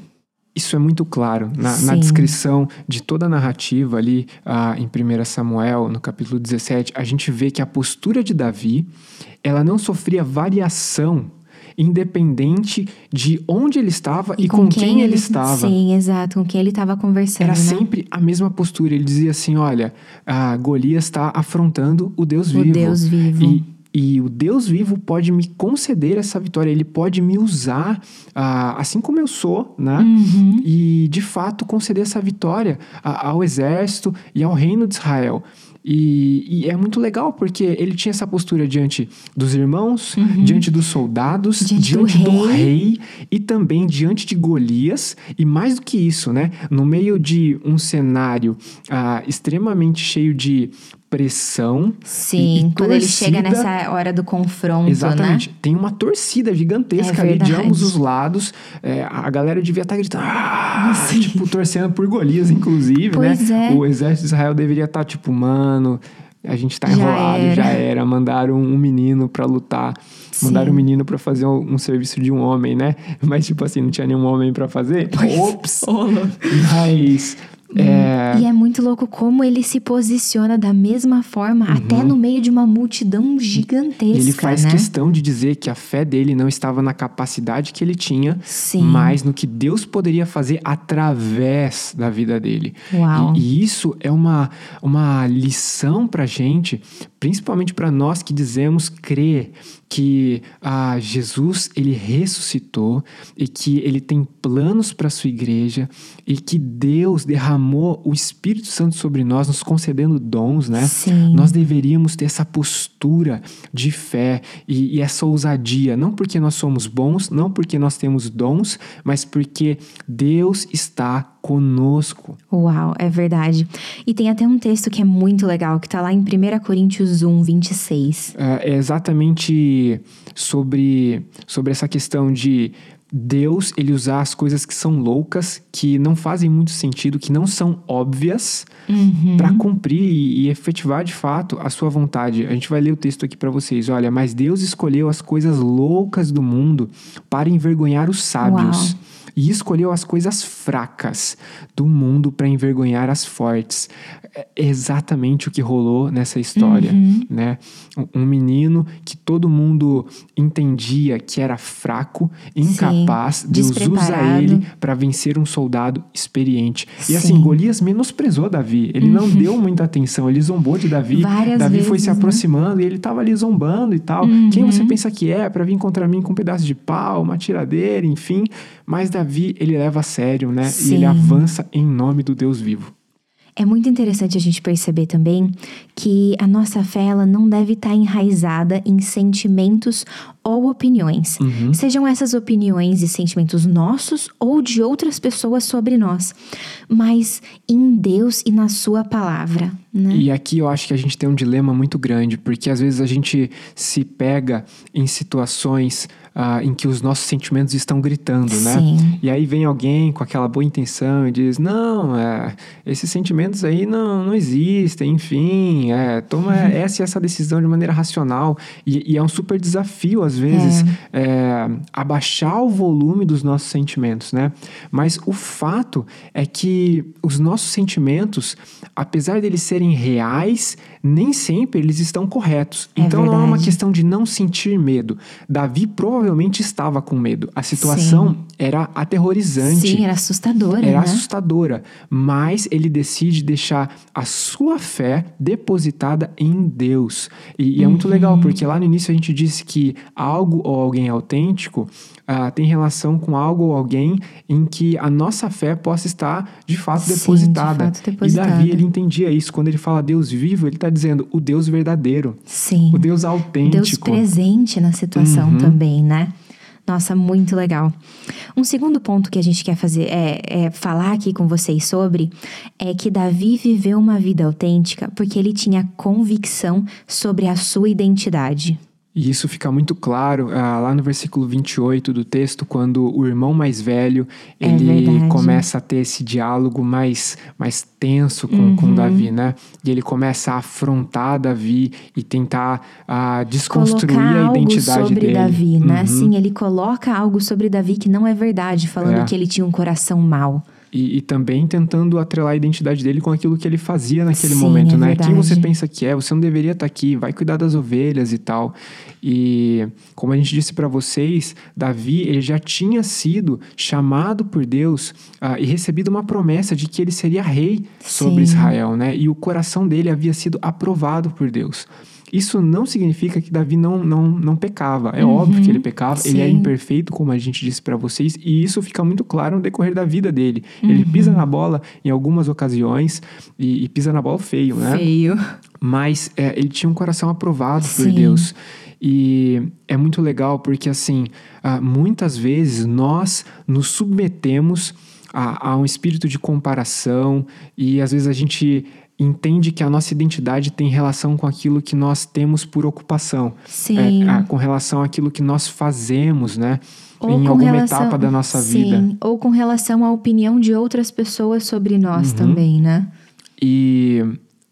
Isso é muito claro na, na descrição de toda a narrativa ali ah, em 1 Samuel, no capítulo 17. A gente vê que a postura de Davi ela não sofria variação independente de onde ele estava e, e com, com, quem, quem ele, ele, estava. Sim, exato, com quem ele estava conversando. Era né? sempre a mesma postura. Ele dizia assim: olha, a Golias está afrontando o Deus o vivo. O Deus vivo. E, e o Deus vivo pode me conceder essa vitória, ele pode me usar uh, assim como eu sou, né? Uhum. E de fato conceder essa vitória ao exército e ao reino de Israel. E, e, é muito legal porque ele tinha essa postura diante dos irmãos, uhum. diante dos soldados, diante, diante do, do, rei. e também diante de Golias. E mais do que isso, né? No meio de um cenário uh, extremamente cheio de pressão. Sim, e, quando ele chega nessa hora do confronto, né? Exatamente. Né? Tem uma torcida gigantesca é ali de ambos os lados. É, a galera devia estar tá gritando, ah! tipo, torcendo por Golias, inclusive, né? pois né? É. O exército de Israel deveria estar, tá, tipo, mano, a gente tá enrolado, já era. Já era. Mandaram um menino para lutar. Sim. Mandaram um menino para fazer um, um, serviço de um homem, né? Mas, tipo assim, não tinha nenhum homem para fazer. Pois. Ops! Mas é... E é muito louco como ele se posiciona da mesma forma, uhum. até no meio de uma multidão gigantesca. E ele faz né? questão de dizer que a fé dele não estava na capacidade que ele tinha, Sim. mas no que Deus poderia fazer através da vida dele. Uau. E, e isso é uma, uma lição pra gente, principalmente para nós que dizemos crer que ah, Jesus ele ressuscitou e que ele tem planos para sua igreja e que Deus derramou o Espírito Santo sobre nós, nos concedendo dons, né? Sim. Nós deveríamos ter essa postura de fé e, e essa ousadia, não porque nós somos bons, não porque nós temos dons, mas porque Deus está conosco. Uau, é verdade. E tem até um texto que é muito legal, que está lá em 1 Coríntios 1, 26. É, é exatamente sobre, sobre essa questão de Deus ele usar as coisas que são loucas, que não fazem muito sentido, que não são óbvias, uhum. para cumprir e, e, efetivar de fato a sua vontade. A gente vai ler o texto aqui para vocês. Olha, mas Deus escolheu as coisas loucas do mundo para envergonhar os sábios. Uau e escolheu as coisas fracas do mundo para envergonhar as fortes. É exatamente o que rolou nessa história, uhum. né? Um menino que todo mundo entendia que era fraco, incapaz, Sim, Deus usa ele para vencer um soldado experiente. E assim, Sim. assim, Golias menosprezou Davi. Ele uhum. não deu muita atenção, ele zombou de Davi. Várias Davi vezes, foi se né? aproximando né? e ele estava ali zombando e tal. Uhum. Quem você pensa que é para vir contra mim com um pedaço de pau, uma tiradeira, enfim? Mas Davi, ele leva a sério, né? Sim. E ele avança em nome do Deus vivo. É muito interessante a gente perceber também que a nossa fé ela não deve estar enraizada em sentimentos ou opiniões. Uhum. Sejam essas opiniões e sentimentos nossos ou de outras pessoas sobre nós, mas em Deus e na Sua palavra. Né? E aqui eu acho que a gente tem um dilema muito grande, porque às vezes a gente se pega em situações uh, em que os nossos sentimentos estão gritando, né? Sim. E aí vem alguém com aquela boa intenção e diz: não, é, esses sentimentos aí não, não existem, enfim, é, toma uhum. essa e essa decisão de maneira racional. E, e é um super desafio, às vezes, é. É, abaixar o volume dos nossos sentimentos, né? Mas o fato é que os nossos sentimentos, apesar deles serem reais, nem sempre eles estão corretos. É então verdade. não é uma questão de não sentir medo. Davi provavelmente estava com medo. A situação Sim. era aterrorizante. Sim, era assustadora. Era né? assustadora. Mas ele decide deixar a sua fé depositada em Deus. E, e é muito legal, uhum. porque lá no início a gente disse que algo ou alguém autêntico uh, tem relação com algo ou alguém em que a nossa fé possa estar de fato depositada. Sim, de fato depositada. E Davi, ele entendia isso. Quando ele fala Deus vivo, ele está dizendo o Deus verdadeiro. Sim. O Deus autêntico. Deus presente na situação uhum. também, né? Nossa, muito legal. Um segundo ponto que a gente quer fazer é, é, falar aqui com vocês sobre é que Davi viveu uma vida autêntica porque ele tinha convicção sobre a sua identidade. E isso fica muito claro ah, lá no versículo 28 do texto, quando o irmão mais velho, É ele verdade. começa a ter esse diálogo mais, mais tenso com, Uhum. com Davi, né? E ele começa a afrontar Davi e tentar ah, desconstruir colocar a algo identidade sobre dele. Davi, né? Uhum. Sim, ele coloca algo sobre Davi que não é verdade, falando É. que ele tinha um coração mau. E, e também tentando atrelar a identidade dele com aquilo que ele fazia naquele Sim, momento, é né? Quem você verdade. pensa que é? Você não deveria estar aqui, vai cuidar das ovelhas e tal. E como a gente disse para vocês, Davi, ele já tinha sido chamado por Deus ah, e recebido uma promessa de que ele seria rei sobre Sim. Israel, né? E o coração dele havia sido aprovado por Deus. Isso não significa que Davi não, não, não pecava. É óbvio que ele pecava, ele é Uhum. sim. imperfeito, como a gente disse para vocês, e isso fica muito claro no decorrer da vida dele. Ele pisa na bola em algumas ocasiões e, e pisa na bola feio, né? Feio. Mas é, ele tinha um coração aprovado por Sim. Deus. E é muito legal porque, assim, ah, muitas vezes nós nos submetemos a, a um espírito de comparação e às vezes a gente entende que a nossa identidade tem relação com aquilo que nós temos por ocupação. Sim. É, ah, com relação àquilo que nós fazemos, né? Ou em alguma relação- etapa da nossa Sim, vida. ou com relação à opinião de outras pessoas sobre Uhum. nós também, né? E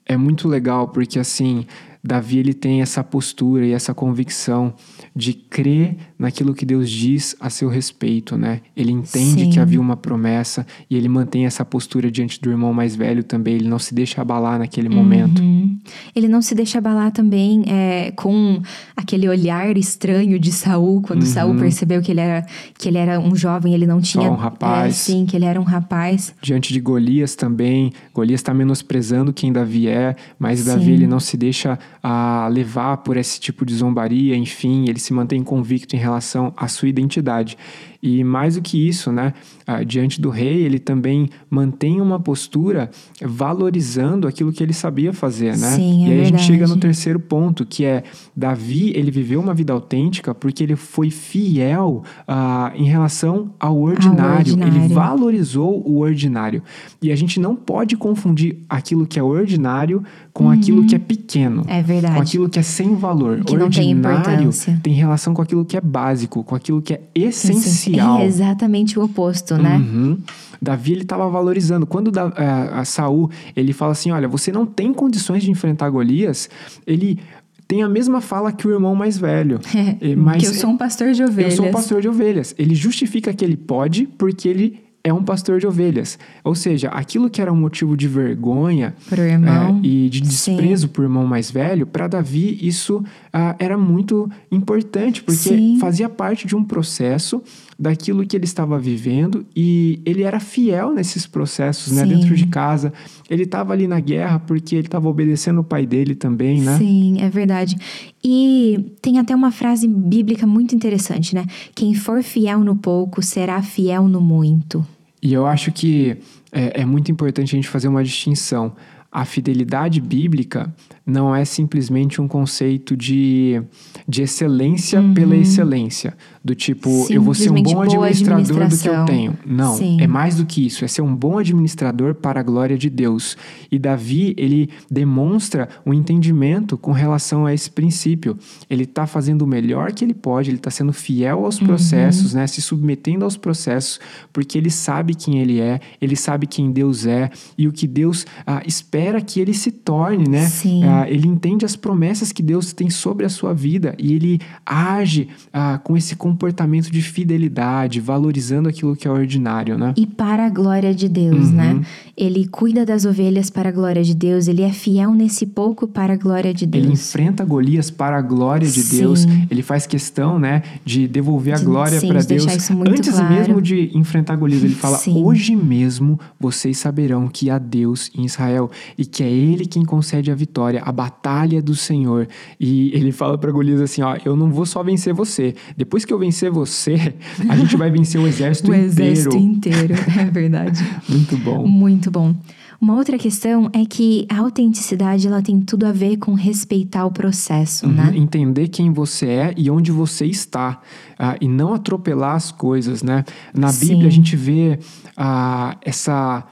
é muito legal porque assim, Davi ele tem essa postura e essa convicção de crer naquilo que Deus diz a seu respeito, né? Ele entende Sim. que havia uma promessa e ele mantém essa postura diante do irmão mais velho também, ele não se deixa abalar naquele momento. Uhum. Ele não se deixa abalar também é, com aquele olhar estranho de Saul, quando Saul percebeu que ele era que ele era um jovem, ele não tinha um rapaz. é, sim, que ele era um rapaz. Diante de Golias também, Golias está menosprezando quem Davi é, mas Davi Sim. ele não se deixa ah, levar por esse tipo de zombaria, enfim, ele se mantém convicto em relação à sua identidade. E mais do que isso, né, ah, diante do rei, ele também mantém uma postura valorizando aquilo que ele sabia fazer, né? Sim, é e aí a gente chega no verdade. terceiro ponto, que é Davi, ele viveu uma vida autêntica porque ele foi fiel ah, em relação ao ordinário. Ele ordinário. valorizou o ordinário. E a gente não pode confundir aquilo que é ordinário com aquilo que é pequeno. É verdade. Com aquilo que é sem valor. Que não tem ordinário importância. tem relação com aquilo que é básico, com aquilo que é essencial. É exatamente o oposto, né? Uhum. Davi ele estava valorizando. Quando da, eh, a Saul ele fala assim, olha, você não tem condições de enfrentar Golias. Ele tem a mesma fala que o irmão mais velho. Eh, mas que eu sou um pastor de ovelhas. eu sou um pastor de ovelhas. Ele justifica que ele pode porque ele é um pastor de ovelhas. Ou seja, aquilo que era um motivo de vergonha irmão. é, e de Sim. desprezo por irmão mais velho, para Davi isso ah, era muito importante, porque Sim. fazia parte de um processo daquilo que ele estava vivendo e ele era fiel nesses processos, né? Sim. Dentro de casa. Ele estava ali na guerra porque ele estava obedecendo o pai dele também, né? Sim, é verdade. E tem até uma frase bíblica muito interessante, né? Quem for fiel no pouco será fiel no muito. E eu acho que é, é muito importante a gente fazer uma distinção. A fidelidade bíblica não é simplesmente um conceito de, de excelência pela excelência. Do tipo, eu vou ser um Uhum. Bom administrador do que eu tenho. Não, Sim. é mais do que isso. É ser um bom administrador para a glória de Deus. E Davi, ele demonstra um entendimento com relação a esse princípio. Ele está fazendo o melhor que ele pode, ele está sendo fiel aos Uhum. processos, né? Se submetendo aos processos, porque ele sabe quem ele é, ele sabe quem Deus é e o que Deus ah, espera que ele se torne, né? Sim. Ah, ele entende as promessas que Deus tem sobre a sua vida e ele age ah, com esse comportamento de fidelidade, valorizando aquilo que é ordinário, né? E para a glória de Deus, Uhum. né? Ele cuida das ovelhas para a glória de Deus, ele é fiel nesse pouco para a glória de Ele Deus. enfrenta Golias para a glória de Sim. Deus. Ele faz questão, né, de devolver a De- glória para de Deus. Antes claro. mesmo de enfrentar Golias, ele fala: Sim. "Hoje mesmo vocês saberão que há Deus em Israel e que é ele quem concede a vitória, a batalha do Senhor". E ele fala para Golias assim, ó: "Eu não vou só vencer você. Depois que eu vencer você, a gente vai vencer o exército O inteiro". exército inteiro, é verdade. Muito bom. Muito bom. Uma outra questão é que a autenticidade ela tem tudo a ver com respeitar o processo, uhum, né? Entender quem você é e onde você está. Uh, e não atropelar as coisas, né? Na Sim. Bíblia a gente vê uh, essa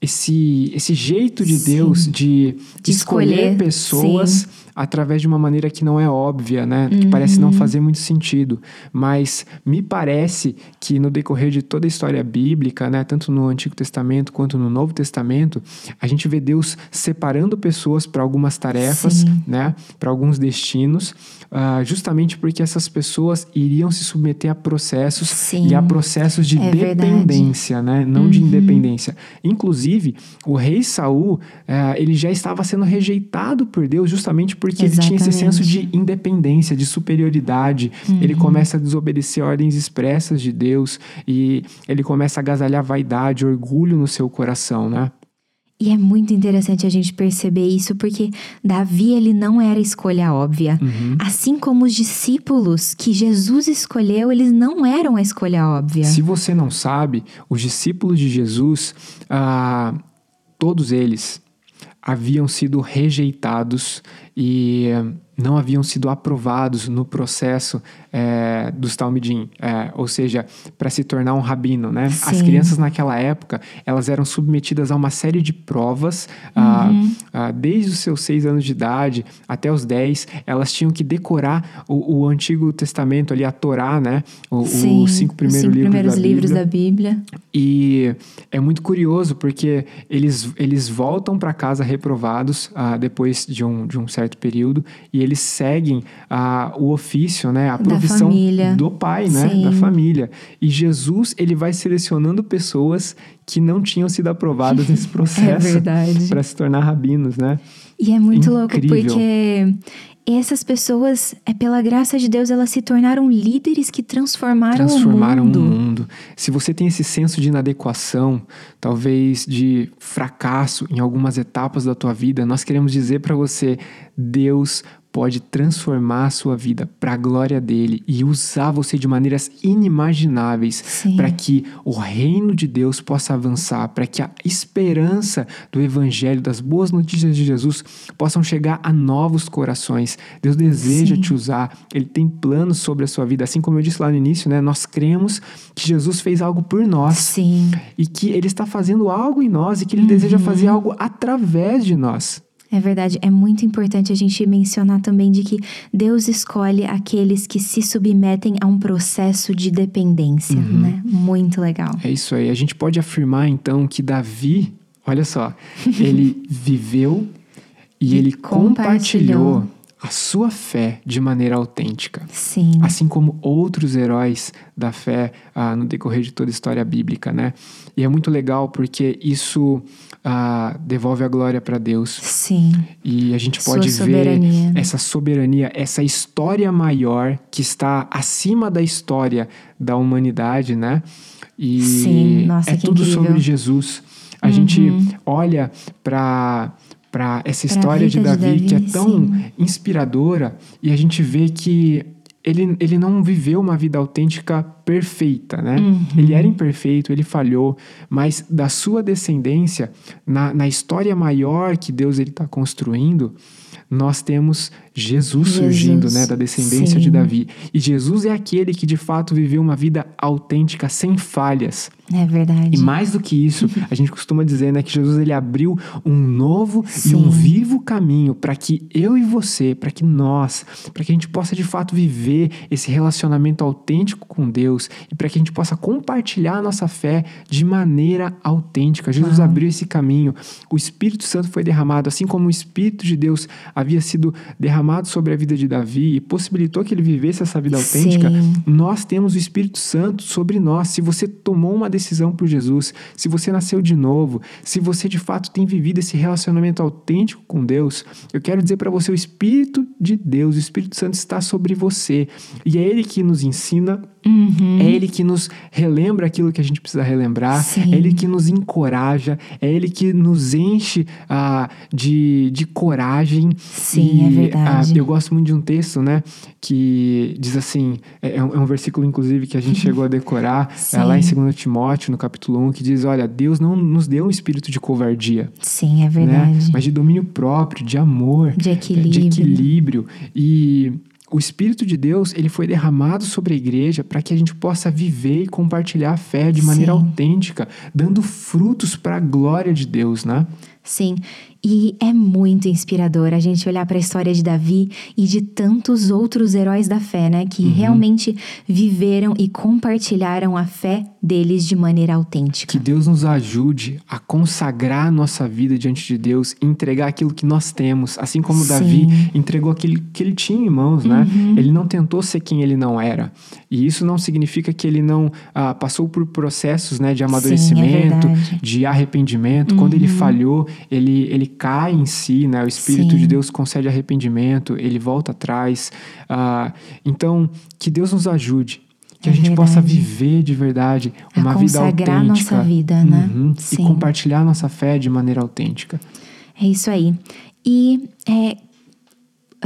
esse, esse jeito de Sim. Deus de, de escolher, escolher, pessoas Sim. Através de uma maneira que não é óbvia, né? Que uhum. parece não fazer muito sentido. Mas me parece que no decorrer de toda a história bíblica, né? Tanto no Antigo Testamento quanto no Novo Testamento, a gente vê Deus separando pessoas para algumas tarefas, Sim. né? Para alguns destinos uh, justamente porque essas pessoas iriam se submeter a processos Sim, e a processos de é dependência, verdade. né? Não uhum. de independência. Inclusive, o rei Saul, uh, ele já estava sendo rejeitado por Deus justamente porque Exatamente. ele tinha esse senso de independência, de superioridade. Uhum. Ele começa a desobedecer ordens expressas de Deus e ele começa a agasalhar vaidade, orgulho no seu coração, né? E é muito interessante a gente perceber isso, porque Davi ele não era escolha óbvia. Uhum. Assim como os discípulos que Jesus escolheu, eles não eram a escolha óbvia. Se você não sabe, os discípulos de Jesus, ah, todos eles haviam sido rejeitados e não haviam sido aprovados no processo é, dos Talmidim, é, ou seja, para se tornar um rabino, né? Sim. As crianças naquela época, elas eram submetidas a uma série de provas, uhum. ah, ah, desde os seus seis anos de idade até os dez, elas tinham que decorar o, o Antigo Testamento ali, a Torá, né? O, Sim, os cinco, primeiros, os cinco livros primeiros da livros da Bíblia. E é muito curioso, porque eles, eles voltam para casa reprovados ah, depois de um, de um certo período, e eles seguem a, o ofício, né, a profissão do pai, né, Sim. da família. E Jesus, ele vai selecionando pessoas que não tinham sido aprovadas nesse é processo é para se tornar rabinos, né? E é muito Incrível. louco porque essas pessoas, é pela graça de Deus, elas se tornaram líderes que transformaram, transformaram o mundo. Transformaram o mundo. Se você tem esse senso de inadequação, talvez de fracasso em algumas etapas da tua vida, nós queremos dizer para você, Deus pode transformar a sua vida para a glória dele e usar você de maneiras inimagináveis para que o reino de Deus possa avançar, para que a esperança do evangelho, das boas notícias de Jesus possam chegar a novos corações. Deus deseja Sim. te usar, ele tem planos sobre a sua vida, assim como eu disse lá no início, né? Nós cremos que Jesus fez algo por nós Sim. e que ele está fazendo algo em nós e que ele uhum. deseja fazer algo através de nós. É verdade, é muito importante a gente mencionar também de que Deus escolhe aqueles que se submetem a um processo de dependência, uhum. né? Muito legal. É isso aí. A gente pode afirmar então que Davi, olha só, ele viveu e, e ele compartilhou. compartilhou a sua fé de maneira autêntica. Sim. Assim como outros heróis da fé ah, no decorrer de toda a história bíblica, né? E é muito legal porque isso ah, devolve a glória para Deus. Sim. E a gente pode ver essa soberania, essa história maior que está acima da história da humanidade, né? E Sim, nossa, é tudo incrível. sobre Jesus. A uhum. gente olha para para essa história de Davi, de Davi, que é tão sim. inspiradora e a gente vê que ele, ele não viveu uma vida autêntica perfeita, né? Uhum. Ele era imperfeito, ele falhou, mas da sua descendência, na, na história maior que Deus está construindo, nós temos Jesus, Jesus surgindo, né, da descendência sim. de Davi. E Jesus é aquele que de fato viveu uma vida autêntica, sem falhas. É verdade. E mais do que isso, a gente costuma dizer, né, que Jesus ele abriu um novo Sim. e um vivo caminho para que eu e você, para que nós, para que a gente possa de fato viver esse relacionamento autêntico com Deus e para que a gente possa compartilhar a nossa fé de maneira autêntica. Jesus Uau. abriu esse caminho. O Espírito Santo foi derramado, assim como o Espírito de Deus havia sido derramado sobre a vida de Davi e possibilitou que ele vivesse essa vida autêntica. Sim. Nós temos o Espírito Santo sobre nós. Se você tomou uma decisão decisão por Jesus, se você nasceu de novo, se você de fato tem vivido esse relacionamento autêntico com Deus, eu quero dizer para você: o Espírito de Deus, o Espírito Santo está sobre você. E é Ele que nos ensina Uhum. É Ele que nos relembra aquilo que a gente precisa relembrar, Sim. é Ele que nos encoraja, é Ele que nos enche uh, de, de coragem. Sim, é e, é verdade. Uh, eu gosto muito de um texto, né, que diz assim: é, é, um, é um, versículo, inclusive, que a gente chegou a decorar é, lá em 2 Timóteo Timóteo, no capítulo 1, que diz: Olha, Deus não nos deu um espírito de covardia. Sim, é verdade. Né? Mas de domínio próprio, de amor, de equilíbrio. De equilíbrio. E o Espírito de Deus ele foi derramado sobre a igreja para que a gente possa viver e compartilhar a fé de maneira Sim. autêntica, dando frutos para a glória de Deus, né? Sim, e é muito inspirador a gente olhar para a história de Davi e de tantos outros heróis da fé, né? Que uhum. realmente viveram e compartilharam a fé deles de maneira autêntica. Que Deus nos ajude a consagrar a nossa vida diante de Deus e entregar aquilo que nós temos. Assim como Sim. Davi entregou aquilo que ele tinha em mãos, né? Uhum. Ele não tentou ser quem ele não era. E isso não significa que ele não ah, passou por processos né, de amadurecimento, Sim, é de arrependimento. Uhum. Quando ele uhum. falhou, ele, ele cai em si, né? O Espírito Sim. de Deus concede arrependimento, ele volta atrás. Uh, então, que Deus nos ajude. Que é a gente verdade. possa viver de verdade uma vida autêntica. a nossa vida, né? Uhum, e compartilhar nossa fé de maneira autêntica. É isso aí. E é,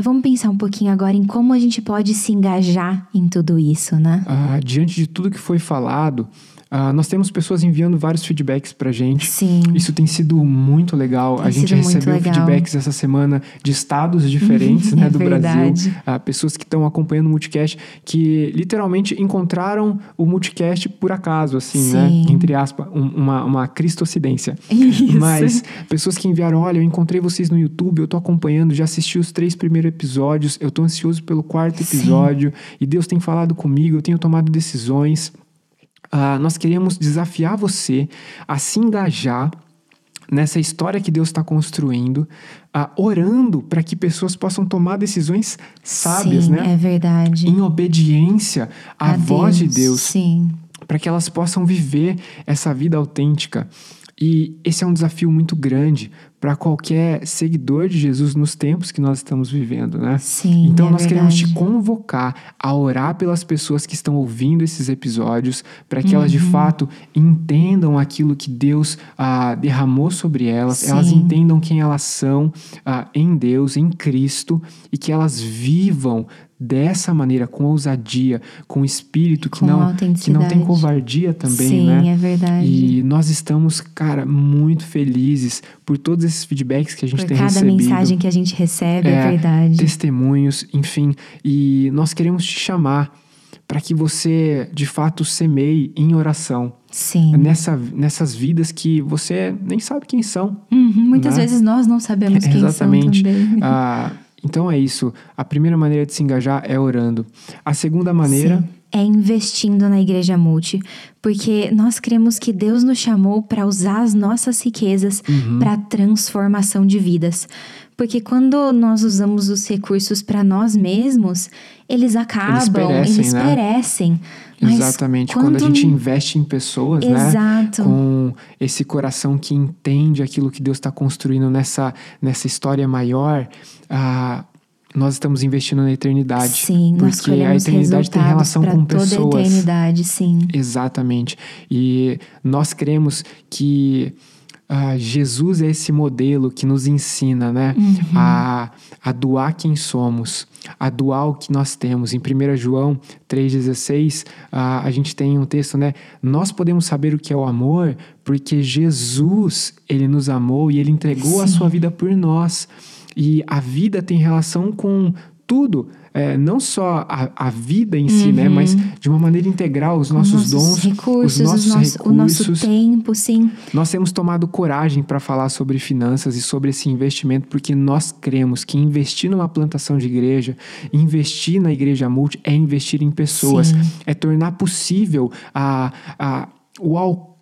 vamos pensar um pouquinho agora em como a gente pode se engajar em tudo isso, né? Ah, diante de tudo que foi falado, Uh, nós temos pessoas enviando vários feedbacks pra gente. Sim. Isso tem sido muito legal. Tem a gente recebeu feedbacks essa semana de estados diferentes né, é do verdade. Brasil. Uh, pessoas que estão acompanhando o Multicast que literalmente encontraram o Multicast por acaso, assim, né? Sim. né? Entre aspas, um, uma, uma cristocidência. Isso. Mas pessoas que enviaram: olha, eu encontrei vocês no YouTube, eu tô acompanhando, já assisti os três primeiros episódios, eu tô ansioso pelo quarto episódio, Sim. e Deus tem falado comigo, eu tenho tomado decisões. Uh, nós queremos desafiar você a se engajar nessa história que Deus está construindo, uh, orando para que pessoas possam tomar decisões sábias, sim, né? É verdade. Em obediência à a voz Deus, de Deus. Sim. Para que elas possam viver essa vida autêntica. E esse é um desafio muito grande para qualquer seguidor de Jesus nos tempos que nós estamos vivendo, né? Sim. Então é nós verdade. queremos te convocar a orar pelas pessoas que estão ouvindo esses episódios, para que uhum. elas de uhum. fato entendam aquilo que Deus ah, derramou sobre elas, Sim. elas entendam quem elas são ah, em Deus, em Cristo, e que elas vivam dessa maneira, com ousadia, com espírito que, não, que não tem covardia também, Sim, né? é verdade. E nós estamos, cara, muito felizes por todos esses feedbacks que a gente por tem cada recebido. cada mensagem que a gente recebe, é, é verdade. Testemunhos, enfim. E nós queremos te chamar para que você, de fato, semeie em oração. Sim. Nessa, nessas vidas que você nem sabe quem são. Uhum, muitas né? vezes nós não sabemos quem Exatamente. são também. Ah, então é isso. A primeira maneira de se engajar é orando. A segunda maneira. Sim, é investindo na igreja multi, porque nós cremos que Deus nos chamou para usar as nossas riquezas uhum. para transformação de vidas. Porque quando nós usamos os recursos para nós mesmos, eles acabam, eles perecem. Eles né? perecem. Exatamente. Quando... quando... a gente investe em pessoas, né? Exato. né? Com esse coração que entende aquilo que Deus está construindo nessa, nessa história maior, ah, nós estamos investindo na eternidade. Sim, porque a eternidade tem relação com pessoas. Toda a eternidade, sim. Exatamente. E nós cremos que Uh, Jesus é esse modelo que nos ensina né, uhum. a, a doar quem somos, a doar o que nós temos. Em 1 João 3,16, uh, a gente tem um texto, né? Nós podemos saber o que é o amor porque Jesus, ele nos amou e ele entregou Sim. a sua vida por nós. E a vida tem relação com tudo é, não só a, a vida em si, né, uhum. Mas de uma maneira integral, os nossos, nossos dons, recursos, os nossos nosso, recursos. O nosso tempo, sim. Nós temos tomado coragem para falar sobre finanças e sobre esse investimento, porque nós cremos que investir numa plantação de igreja, investir na igreja multi, é investir em pessoas, sim. é tornar possível a, a o alcance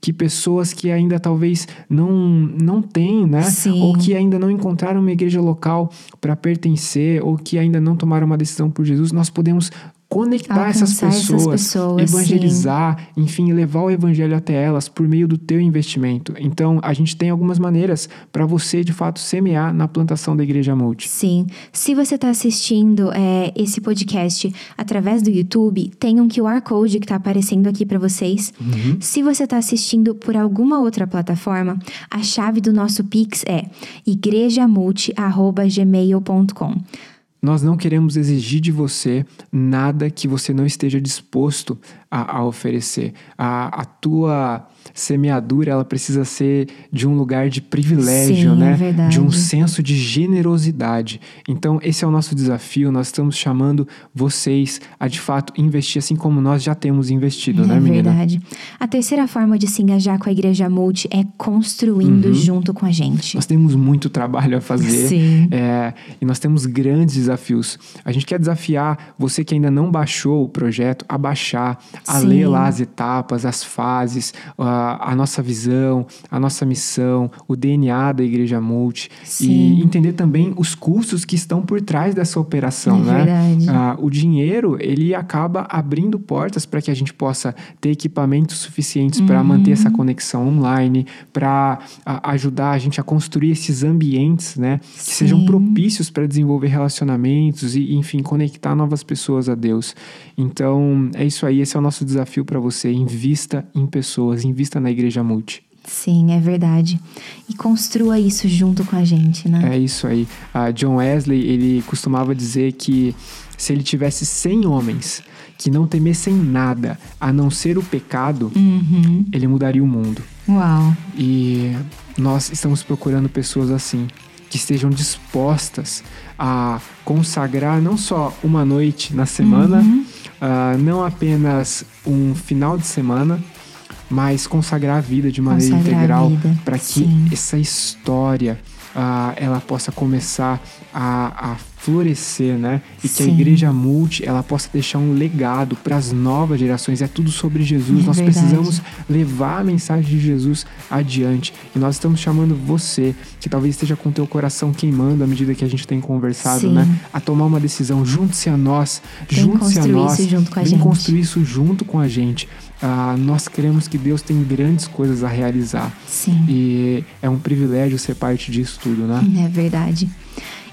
que pessoas que ainda talvez não, não têm, né? Sim. Ou que ainda não encontraram uma igreja local para pertencer, ou que ainda não tomaram uma decisão por Jesus, nós podemos conectar essas pessoas, essas pessoas, evangelizar, sim. enfim, levar o evangelho até elas por meio do teu investimento. Então, a gente tem algumas maneiras para você, de fato, semear na plantação da Igreja Multi. Sim. Se você está assistindo é, esse podcast através do YouTube, tem um QR Code que está aparecendo aqui para vocês. Uhum. Se você está assistindo por alguma outra plataforma, a chave do nosso Pix é igrejamulti.gmail.com. Nós não queremos exigir de você nada que você não esteja disposto a, a oferecer. A, a tua semeadura ela precisa ser de um lugar de privilégio, Sim, né? é verdade. de um senso de generosidade. Então, esse é o nosso desafio. Nós estamos chamando vocês a de fato investir assim como nós já temos investido, É né, menina? verdade. A terceira forma de se engajar com a Igreja Multi é construindo junto com a gente. Nós temos muito trabalho a fazer Sim. é, e nós temos grandes desafios. A gente quer desafiar você que ainda não baixou o projeto a baixar, a Sim. ler lá as etapas, as fases, a, a nossa visão, a nossa missão, o DNA da Igreja Multi Sim. e entender também os custos que estão por trás dessa operação, É né? verdade. Ah, o dinheiro ele acaba abrindo portas para que a gente possa ter equipamentos suficientes para manter essa conexão online, para ajudar a gente a construir esses ambientes, né, que sejam Sim. propícios para desenvolver relacionamentos e, enfim, conectar novas pessoas a Deus. Então, é isso aí, esse é o nosso desafio para você. Invista em pessoas, invista na Igreja Multi. Sim, é verdade. E construa isso junto com a gente, né? É isso aí. A John Wesley, ele costumava dizer que se ele tivesse 100 homens que não temessem nada a não ser o pecado, Uhum. ele mudaria o mundo. Uau. E nós estamos procurando pessoas assim, que estejam dispostas a consagrar não só uma noite na semana, Uhum. ah, não apenas um final de semana, mas consagrar a vida de maneira Consagrar integral para que essa história ah, ela possa começar a, a florescer, né? E que a Sim. igreja multi ela possa deixar um legado para as novas gerações. É tudo sobre Jesus. É nós verdade. precisamos levar a mensagem de Jesus adiante. E nós estamos chamando você, que talvez esteja com o teu coração queimando à medida que a gente tem conversado, Sim. né? A tomar uma decisão. Junte-se a nós. Junte-se a nós. isso junto com a Vem gente. construir isso junto com a gente. Ah, nós queremos que Deus tem grandes coisas a realizar. Sim. E é um privilégio ser parte disso tudo, né? É verdade.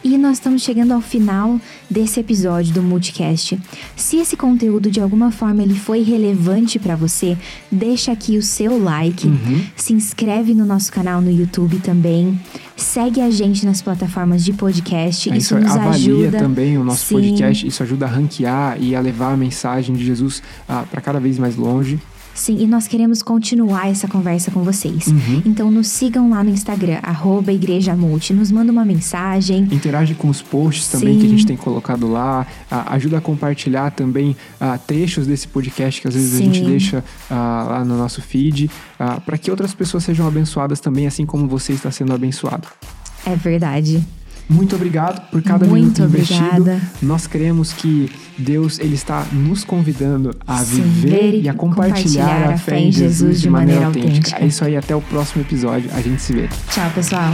E nós estamos chegando ao final desse episódio do Multicast. Se esse conteúdo de alguma forma ele foi relevante para você, deixa aqui o seu like, Uhum. se inscreve no nosso canal no YouTube também, segue a gente nas plataformas de podcast. É isso isso, nos avalia ajuda. também o nosso Sim. podcast, isso ajuda a ranquear e a levar a mensagem de Jesus para cada vez mais longe. Sim, e nós queremos continuar essa conversa com vocês. Uhum. Então nos sigam lá no Instagram, arroba nos manda uma mensagem. Interage com os posts também Sim. que a gente tem colocado lá. Ah, ajuda a compartilhar também ah, trechos desse podcast que às vezes a Sim. gente deixa ah, lá no nosso feed, para que outras pessoas sejam abençoadas também, assim como você está sendo abençoado. É verdade. Muito obrigado por cada Muito minuto investido. obrigada. Nós cremos que Deus ele está nos convidando a Sim, viver ver e a compartilhar a fé em Jesus de maneira autêntica. É isso aí, até o próximo episódio. A gente se vê. Tchau, pessoal.